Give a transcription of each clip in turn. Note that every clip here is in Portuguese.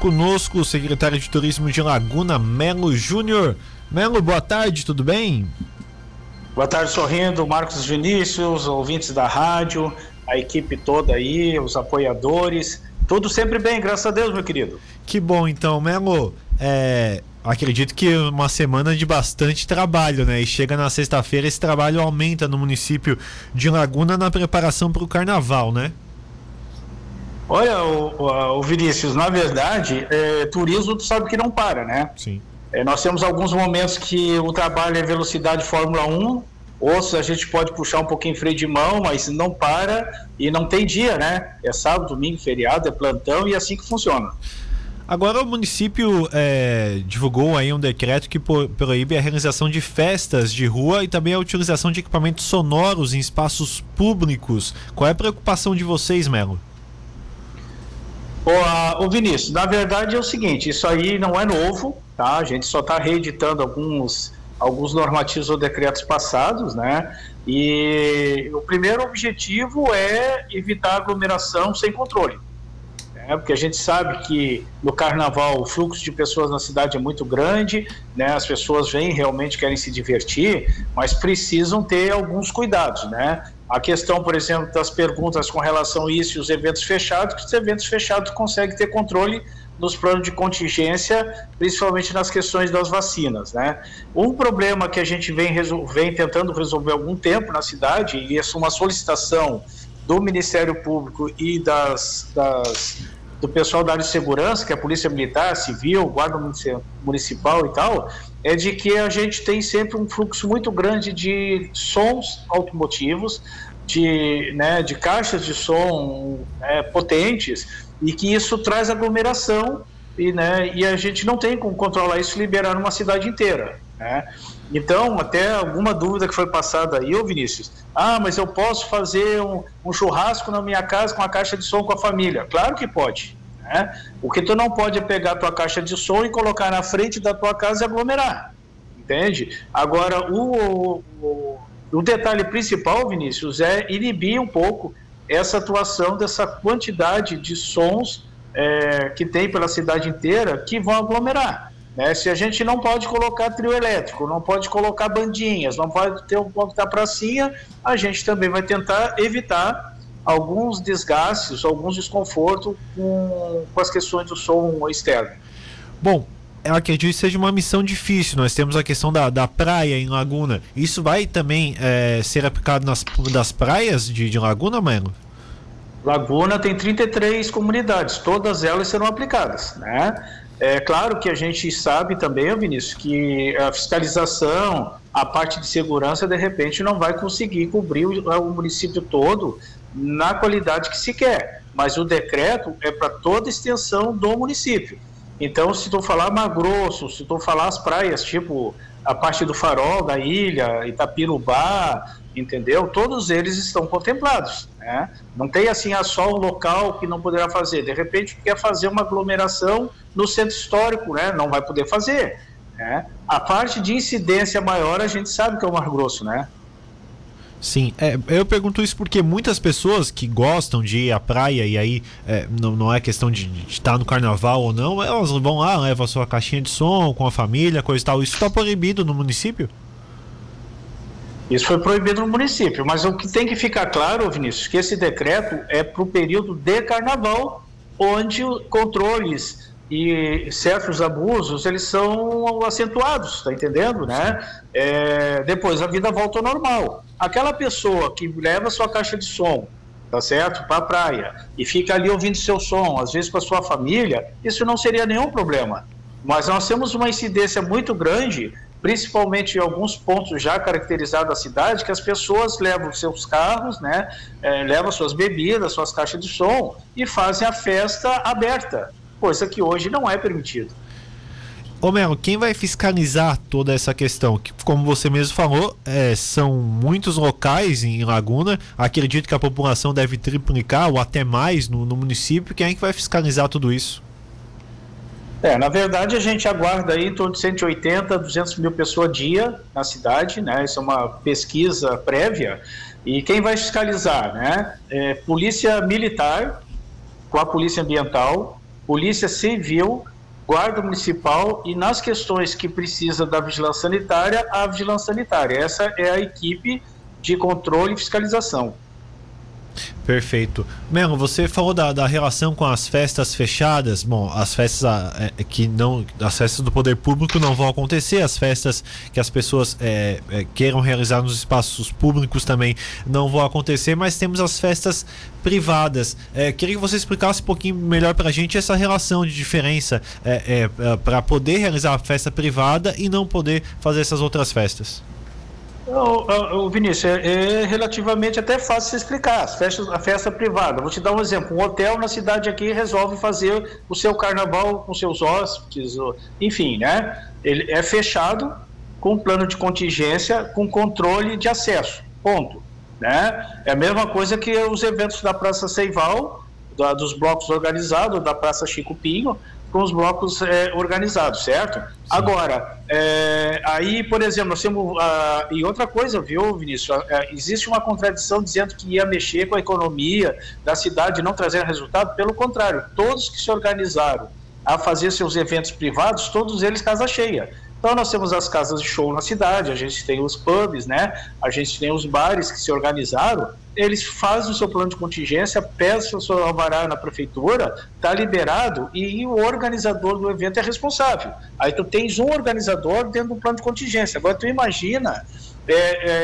Conosco o secretário de Turismo de Laguna, Melo Júnior. Melo, boa tarde, tudo bem? Boa tarde, sorrindo, Marcos Vinícius, ouvintes da rádio, a equipe toda aí, os apoiadores. Tudo sempre bem, graças a Deus, meu querido. Que bom, então, Melo. É, acredito que uma semana de bastante trabalho, né? E chega na sexta-feira, esse trabalho aumenta no município de Laguna na preparação para o carnaval, né? Olha, o, o Vinícius, na verdade, é, turismo tu sabe que não para, né? Sim. É, nós temos alguns momentos que o trabalho é velocidade Fórmula 1, outros a gente pode puxar um pouquinho freio de mão, mas não para e não tem dia, né? É sábado, domingo, feriado, é plantão e é assim que funciona. Agora o município é, divulgou aí um decreto que proíbe a realização de festas de rua e também a utilização de equipamentos sonoros em espaços públicos. Qual é a preocupação de vocês, Melo? O Vinícius, na verdade é o seguinte, isso aí não é novo, tá? A gente só está reeditando alguns, alguns normativos ou decretos passados, né? E o primeiro objetivo é evitar aglomeração sem controle. Né? Porque a gente sabe que no carnaval o fluxo de pessoas na cidade é muito grande, né? As pessoas vêm realmente querem se divertir, mas precisam ter alguns cuidados, né? A questão, por exemplo, das perguntas com relação a isso e os eventos fechados, que os eventos fechados conseguem ter controle nos planos de contingência, principalmente nas questões das vacinas, né? Um problema que a gente vem, vem tentando resolver há algum tempo na cidade, e isso é uma solicitação do Ministério Público e das, das, do pessoal da área de segurança, que é a Polícia Militar, Civil, Guarda Municipal e tal, é de que a gente tem sempre um fluxo muito grande de sons automotivos, de, né, de caixas de som é, potentes, e que isso traz aglomeração, e, né, e a gente não tem como controlar isso e liberar numa cidade inteira. Né? Então, até alguma dúvida que foi passada aí, ô Vinícius, ah, mas eu posso fazer um, um churrasco na minha casa com a caixa de som com a família? Claro que pode. Né? O que tu não pode é pegar a tua caixa de som e colocar na frente da tua casa e aglomerar, entende? Agora, o, o, o detalhe principal, Vinícius, é inibir um pouco essa atuação dessa quantidade de sons é, que tem pela cidade inteira que vão aglomerar. Né? Se a gente não pode colocar trio elétrico, não pode colocar bandinhas, não pode ter um ponto da pracinha, a gente também vai tentar evitar alguns desgastes, alguns desconfortos com, com as questões do som externo. Bom, eu acredito que seja uma missão difícil. Nós temos a questão da, da praia em Laguna. Isso vai também é, ser aplicado nas das praias de, de Laguna, mano? Laguna tem 33 comunidades, todas elas serão aplicadas, né? É claro que a gente sabe também, Vinícius, que a fiscalização, a parte de segurança, de repente, não vai conseguir cobrir o, o município todo na qualidade que se quer, mas o decreto é para toda a extensão do município. Então, se tu falar Mar Grosso, se tu falar as praias, tipo a parte do farol da ilha, Itapirubá, entendeu? Todos eles estão contemplados. Né? Não tem assim a só um local que não poderá fazer. De repente quer fazer uma aglomeração no centro histórico, né? Não vai poder fazer. Né? A parte de incidência maior a gente sabe que é o Mar Grosso, né? Sim, é, eu pergunto isso porque muitas pessoas que gostam de ir à praia e aí é, não, não é questão de, de, estar no carnaval ou não, elas vão lá, levam a sua caixinha de som com a família, coisa e tal. Isso está proibido no município? Isso foi proibido no município, mas o que tem que ficar claro, Vinícius, que esse decreto é para o período de carnaval, onde controles e certos abusos eles são acentuados, está entendendo, né? É, depois a vida volta ao normal. Aquela pessoa que leva sua caixa de som, tá certo, para a praia e fica ali ouvindo seu som, às vezes com a sua família, isso não seria nenhum problema. Mas nós temos uma incidência muito grande, principalmente em alguns pontos já caracterizados da cidade, que as pessoas levam seus carros, né, é, levam suas bebidas, suas caixas de som e fazem a festa aberta coisa que hoje não é permitido. Ô Melo, quem vai fiscalizar toda essa questão? Que, como você mesmo falou, é, são muitos locais em Laguna. Acredito que a população deve triplicar ou até mais no, no município. Quem é que vai fiscalizar tudo isso? É, na verdade a gente aguarda aí em torno de 180, 200 mil pessoas dia na cidade, né? Isso é uma pesquisa prévia. E quem vai fiscalizar, né? É, polícia Militar com a Polícia Ambiental, Polícia Civil, Guarda Municipal e nas questões que precisa da vigilância sanitária, a vigilância sanitária. Essa é a equipe de controle e fiscalização. Perfeito. Melo, você falou da, da relação com as festas fechadas. Bom, as festas ah, é, que não. As festas do poder público não vão acontecer, as festas que as pessoas é, é, queiram realizar nos espaços públicos também não vão acontecer, mas temos as festas privadas. É, queria que você explicasse um pouquinho melhor para a gente essa relação de diferença é, é, para poder realizar a festa privada e não poder fazer essas outras festas. O, Vinícius, é, é, relativamente até fácil se explicar. As festas, a festa privada. Vou te dar um exemplo. Um hotel na cidade aqui resolve fazer o seu carnaval com seus hóspedes, enfim, né? Ele é fechado com plano de contingência, com controle de acesso. Ponto. Né? É a mesma coisa que os eventos da Praça Seival, da, dos blocos organizados, da Praça Chico Pinho, com os blocos é, organizados, certo? Sim. Agora, é, aí, por exemplo, nós temos. Uh, e outra coisa, viu, Vinícius? Uh, existe uma contradição dizendo que ia mexer com a economia da cidade e não trazer resultado. Pelo contrário, todos que se organizaram a fazer seus eventos privados, todos eles casa cheia. Então nós temos as casas de show na cidade, a gente tem os pubs, né? A gente tem os bares que se organizaram. Eles fazem o seu plano de contingência, peçam o seu alvará na prefeitura, está liberado e o organizador do evento é responsável. Aí tu tens um organizador dentro do plano de contingência. Agora tu imagina é,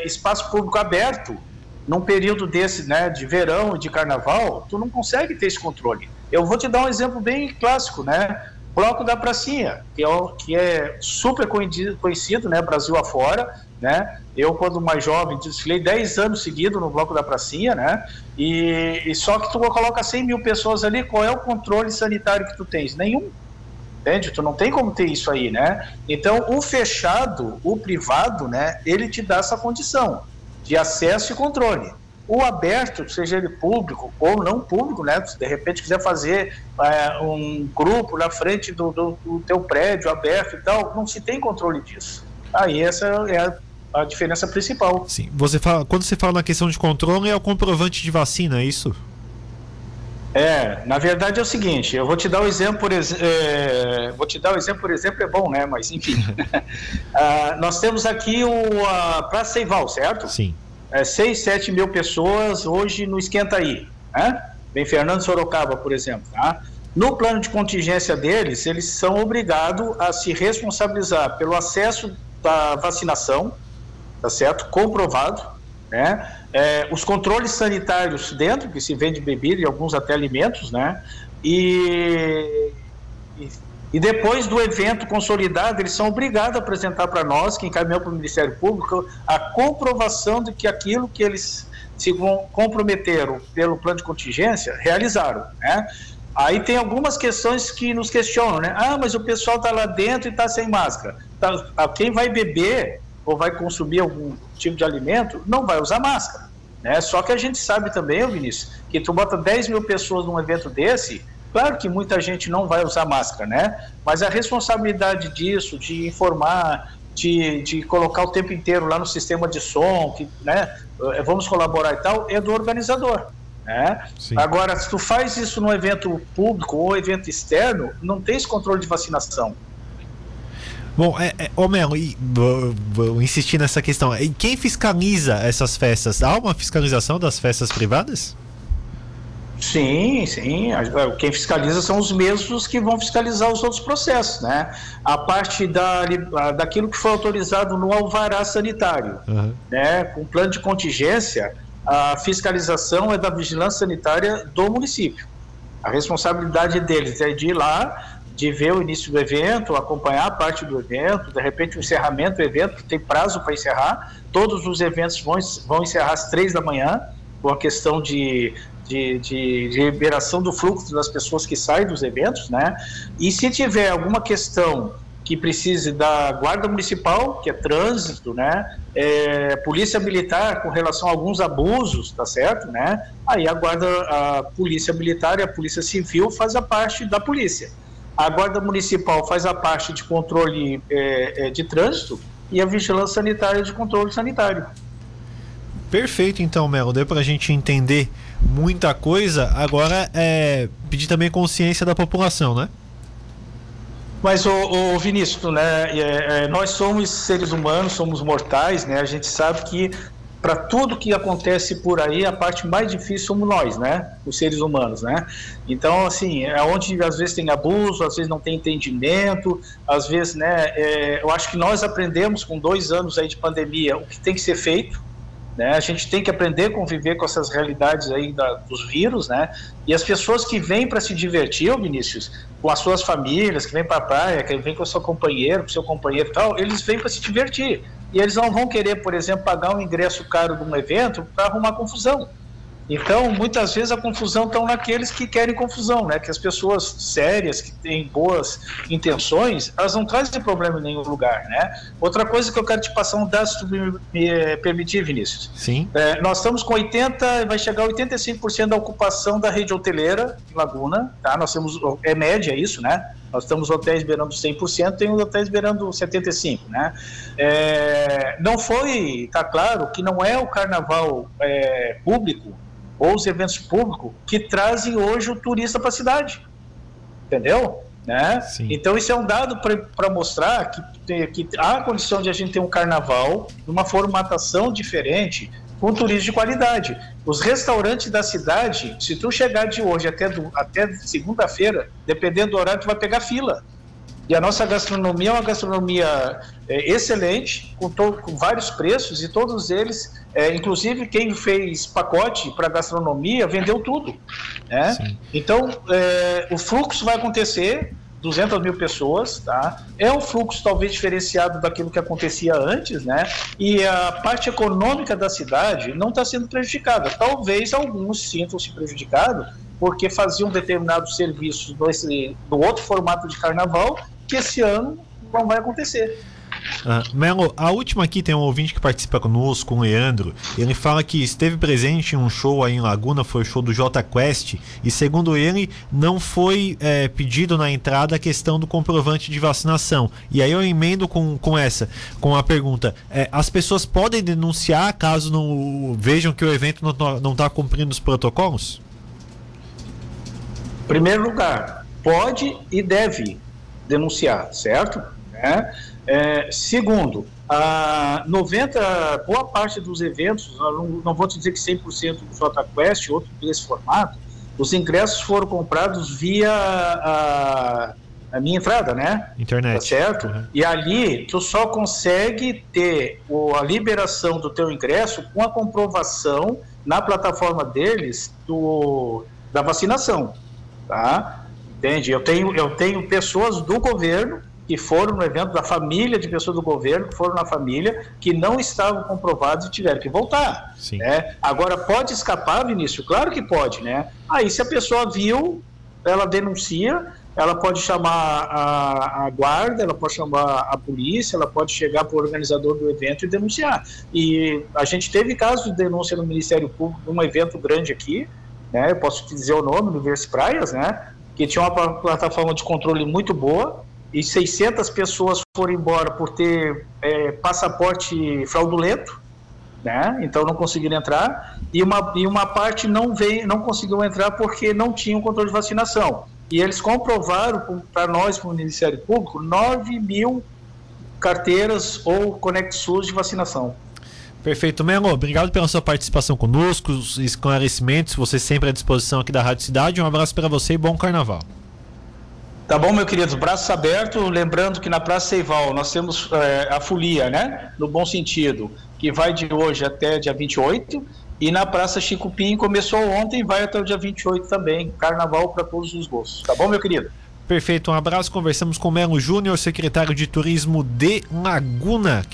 é, espaço público aberto num período desse, né, de verão e de carnaval, tu não consegue ter esse controle. Eu vou te dar um exemplo bem clássico, né? Bloco da Pracinha, que é, que é super conhecido, né, Brasil afora, né? Eu, quando mais jovem, desfilei 10 anos seguidos no Bloco da Pracinha, né? E, e, só que tu coloca 100 mil pessoas ali, qual é o controle sanitário que tu tens? Nenhum. Entende? Tu não tem como ter isso aí, né? Então, o fechado, o privado, né? Ele te dá essa condição de acesso e controle. O aberto, seja ele público ou não público, né? Se de repente quiser fazer é, um grupo na frente do, do, do, teu prédio aberto e tal, não se tem controle disso. Aí essa é a, a diferença principal. Sim. Você fala, quando você fala na questão de controle, é o comprovante de vacina, é isso? É, na verdade é o seguinte, eu vou te dar o um exemplo, por é, vou te dar o um exemplo, por exemplo, é bom, né? Mas enfim, uh, nós temos aqui o a Praça Seival, certo? Sim é, 6, 7 mil pessoas hoje no Esquenta Aí. Né? Vem Fernando Sorocaba, por exemplo. Tá? No plano de contingência deles, eles são obrigados a se responsabilizar pelo acesso da vacinação, tá certo? Comprovado, né? É, os controles sanitários dentro, que se vende bebida e alguns até alimentos, né? E, e e depois do evento consolidado, eles são obrigados a apresentar para nós, que encaminhou para o Ministério Público, a comprovação de que aquilo que eles se comprometeram pelo plano de contingência, realizaram, né? Aí tem algumas questões que nos questionam, né? Ah, mas o pessoal está lá dentro e está sem máscara. Tá, quem vai beber ou vai consumir algum tipo de alimento não vai usar máscara, né? Só que a gente sabe também, Vinícius, que tu bota 10 mil pessoas num evento desse, Claro que muita gente não vai usar máscara, né? Mas a responsabilidade disso, de informar, de, de colocar o tempo inteiro lá no sistema de som, que, né? Eh, vamos colaborar e tal, é do organizador. Né? Agora, se tu faz isso no evento público ou evento externo, não tem esse controle de vacinação. Bom, é, é, ô Melo, vou, vou insistir nessa questão. E quem fiscaliza essas festas? Há uma fiscalização das festas privadas? Sim, sim. Quem fiscaliza são os mesmos que vão fiscalizar os outros processos, né? A parte da, daquilo que foi autorizado no alvará sanitário, uhum. né? Com plano de contingência, a fiscalização é da vigilância sanitária do município. A responsabilidade deles é de ir lá, de ver o início do evento, acompanhar a parte do evento, de repente o encerramento do evento, que tem prazo para encerrar. Todos os eventos vão, vão encerrar às três da manhã, com a questão de de, de, liberação do fluxo das pessoas que saem dos eventos, né? E se tiver alguma questão que precise da guarda municipal, que é trânsito, né? É, polícia militar com relação a alguns abusos, tá certo, né? Aí a guarda, a polícia militar e a polícia civil faz a parte da polícia. A guarda municipal faz a parte de controle é, é, de trânsito e a vigilância sanitária de controle sanitário. Perfeito, então, Melo. Deu para a gente entender muita coisa. Agora é pedir também consciência da população, né? Mas, o, o Vinícius, né, é, é, nós somos seres humanos, somos mortais, né? A gente sabe que para tudo que acontece por aí, a parte mais difícil somos nós, né? Os seres humanos, né? Então, assim, é onde às vezes tem abuso, às vezes não tem entendimento, às vezes, né? É, eu acho que nós aprendemos com dois anos aí de pandemia o que tem que ser feito, né? A gente tem que aprender a conviver com essas realidades aí da, dos vírus, né? E as pessoas que vêm para se divertir, ô Vinícius, com as suas famílias, que vêm para a praia, que vêm com o seu companheiro, com o seu companheiro e tal, eles vêm para se divertir. E eles não vão querer, por exemplo, pagar um ingresso caro de um evento para arrumar confusão. Então, muitas vezes a confusão está naqueles que querem confusão, né? Que as pessoas sérias, que têm boas intenções, elas não trazem problema em nenhum lugar, né? Outra coisa que eu quero te passar um dado, se tu me, me permitir, Vinícius. Sim. É, nós estamos com 80, vai chegar a 85% da ocupação da rede hoteleira em Laguna, tá? Nós temos, é média isso, né? Nós estamos hotéis beirando 100%, tem hotéis beirando 75%, né? É, não foi, tá claro, que não é o carnaval é, público ou os eventos públicos que trazem hoje o turista para a cidade. Entendeu? Né? Então, isso é um dado para mostrar que, que há condição de a gente ter um carnaval numa formatação diferente, com turismo de qualidade. Os restaurantes da cidade, se tu chegar de hoje até, até segunda-feira, dependendo do horário, tu vai pegar fila. E a nossa gastronomia é uma gastronomia é, excelente, com, com, vários preços, e todos eles, é, inclusive quem fez pacote para gastronomia, vendeu tudo. Né? Então, é, o fluxo vai acontecer, 200 mil pessoas, tá? É um fluxo talvez diferenciado daquilo que acontecia antes, né? E a parte econômica da cidade não está sendo prejudicada. Talvez alguns sintam-se prejudicados porque faziam determinados serviços no outro formato de carnaval que esse ano não vai acontecer. Uh, Melo, a última aqui tem um ouvinte que participa conosco, o Leandro. Ele fala que esteve presente em um show aí em Laguna, foi o show do J Quest, e segundo ele, não foi é, pedido na entrada a questão do comprovante de vacinação. E aí eu emendo com, com essa, com a pergunta: é, as pessoas podem denunciar caso não vejam que o evento não está cumprindo os protocolos? Primeiro lugar, pode e deve denunciar, certo? É. É, segundo, a 90, boa parte dos eventos, não, não vou te dizer que 100% do JQuest, outro desse formato, os ingressos foram comprados via a, a minha entrada, né? Internet. Tá certo? Uhum. E ali tu só consegue ter o, a liberação do teu ingresso com a comprovação na plataforma deles do, da vacinação, tá? Entende? Eu tenho, eu tenho pessoas do governo que foram no evento da família de pessoas do governo, que foram na família, que não estavam comprovados e tiveram que voltar. Sim. Né? Agora, pode escapar, Vinícius? Claro que pode, né? Aí, se a pessoa viu, ela denuncia, ela pode chamar a, a, guarda, ela pode chamar a polícia, ela pode chegar para o organizador do evento e denunciar. E a gente teve casos de denúncia no Ministério Público num evento grande aqui, né? Eu posso te dizer o nome, Universo Praias, né? Que tinha uma plataforma de controle muito boa, e 600 pessoas foram embora por ter é, passaporte fraudulento, né? Então não conseguiram entrar e uma, e uma parte não veio, não conseguiu entrar porque não tinha o controle de vacinação. E eles comprovaram para nós, para o Ministério Público, 9 mil carteiras ou Conexus de vacinação. Perfeito, Melo. Obrigado pela sua participação conosco, os esclarecimentos. Você sempre à disposição aqui da Rádio Cidade. Um abraço para você e bom carnaval. Tá bom, meu querido, braços abertos. Lembrando que na Praça Seival nós temos é, a folia, né? No bom sentido, que vai de hoje até dia 28. E na Praça Chico começou ontem e vai até o dia 28 também. Carnaval para todos os gostos. Tá bom, meu querido? Perfeito, um abraço. Conversamos com Melo Júnior, secretário de Turismo de Laguna.